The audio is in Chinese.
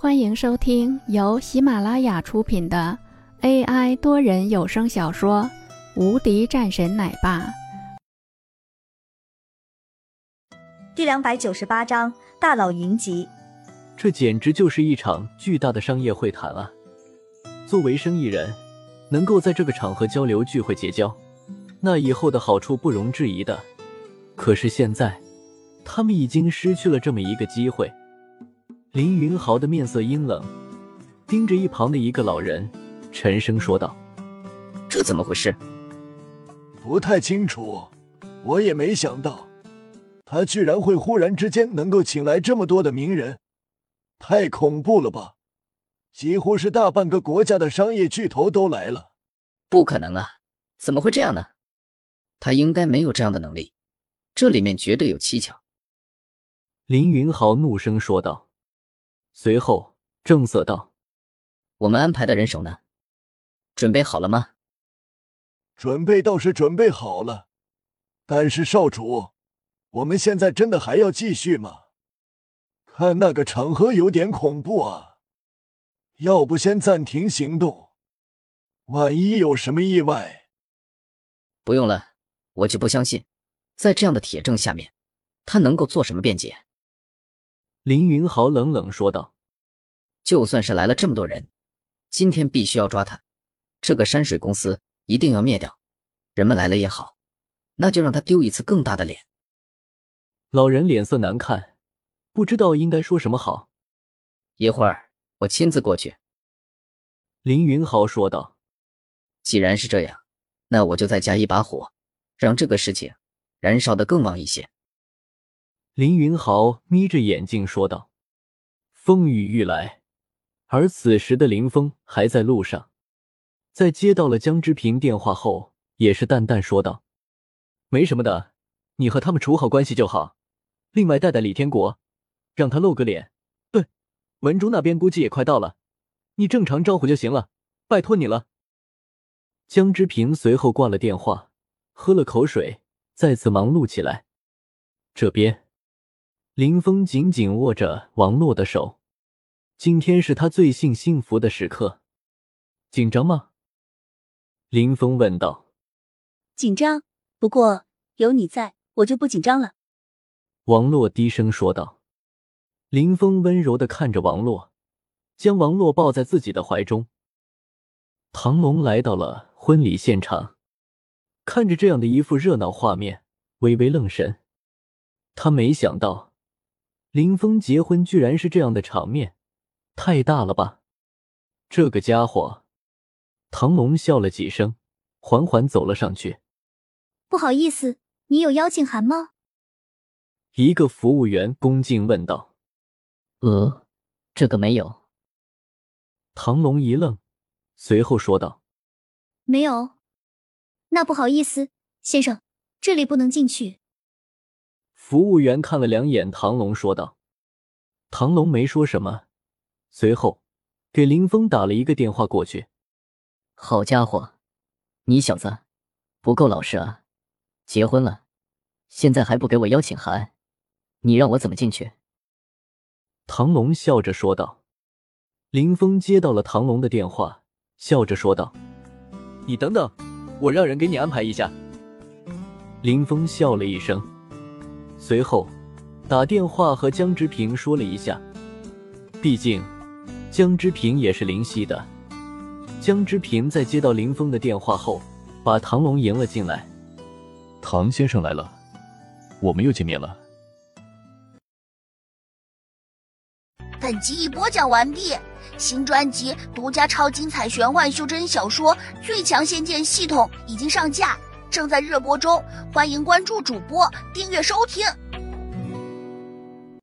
欢迎收听由喜马拉雅出品的 AI 多人有声小说《无敌战神奶爸》第两百九十八章大佬云集。这简直就是一场巨大的商业会谈啊！作为生意人，能够在这个场合交流聚会结交，那以后的好处不容置疑的。可是现在，他们已经失去了这么一个机会。林云豪的面色阴冷，盯着一旁的一个老人，沉声说道：“这怎么回事？不太清楚，我也没想到，他居然会忽然之间能够请来这么多的名人，太恐怖了吧！几乎是大半个国家的商业巨头都来了。不可能啊，怎么会这样呢？他应该没有这样的能力。”这里面绝对有蹊跷，林云豪怒声说道，随后正色道：“我们安排的人手呢？准备好了吗？”“准备倒是准备好了，但是少主，我们现在真的还要继续吗？看那个场合有点恐怖啊，要不先暂停行动，万一有什么意外。”“不用了，我就不相信。”在这样的铁证下面，他能够做什么辩解？林云豪冷冷说道：“就算是来了这么多人，今天必须要抓他。这个山水公司一定要灭掉。人们来了也好，那就让他丢一次更大的脸。”老人脸色难看，不知道应该说什么好。一会儿我亲自过去。”林云豪说道。“既然是这样，那我就再加一把火，让这个事情……”燃烧的更旺一些。林云豪眯着眼睛说道：“风雨欲来。”而此时的林峰还在路上，在接到了江之平电话后，也是淡淡说道：“没什么的，你和他们处好关系就好。另外带带李天国，让他露个脸。对，文竹那边估计也快到了，你正常招呼就行了，拜托你了。”江之平随后挂了电话，喝了口水。再次忙碌起来。这边，林峰紧紧握着王洛的手。今天是他最幸幸福的时刻。紧张吗？林峰问道。紧张，不过有你在，我就不紧张了。王洛低声说道。林峰温柔的看着王洛，将王洛抱在自己的怀中。唐龙来到了婚礼现场。看着这样的一副热闹画面，微微愣神。他没想到林峰结婚居然是这样的场面，太大了吧！这个家伙，唐龙笑了几声，缓缓走了上去。不好意思，你有邀请函吗？一个服务员恭敬问道。呃，这个没有。唐龙一愣，随后说道：“没有。”那不好意思，先生，这里不能进去。服务员看了两眼唐龙，说道：“唐龙没说什么，随后给林峰打了一个电话过去。好家伙，你小子不够老实啊！结婚了，现在还不给我邀请函，你让我怎么进去？”唐龙笑着说道。林峰接到了唐龙的电话，笑着说道：“你等等。”我让人给你安排一下。林峰笑了一声，随后打电话和江之平说了一下。毕竟江之平也是灵犀的。江之平在接到林峰的电话后，把唐龙迎了进来。唐先生来了，我们又见面了。本集已播讲完毕。新专辑独家超精彩玄幻修真小说《最强仙剑系统》已经上架，正在热播中，欢迎关注主播，订阅收听。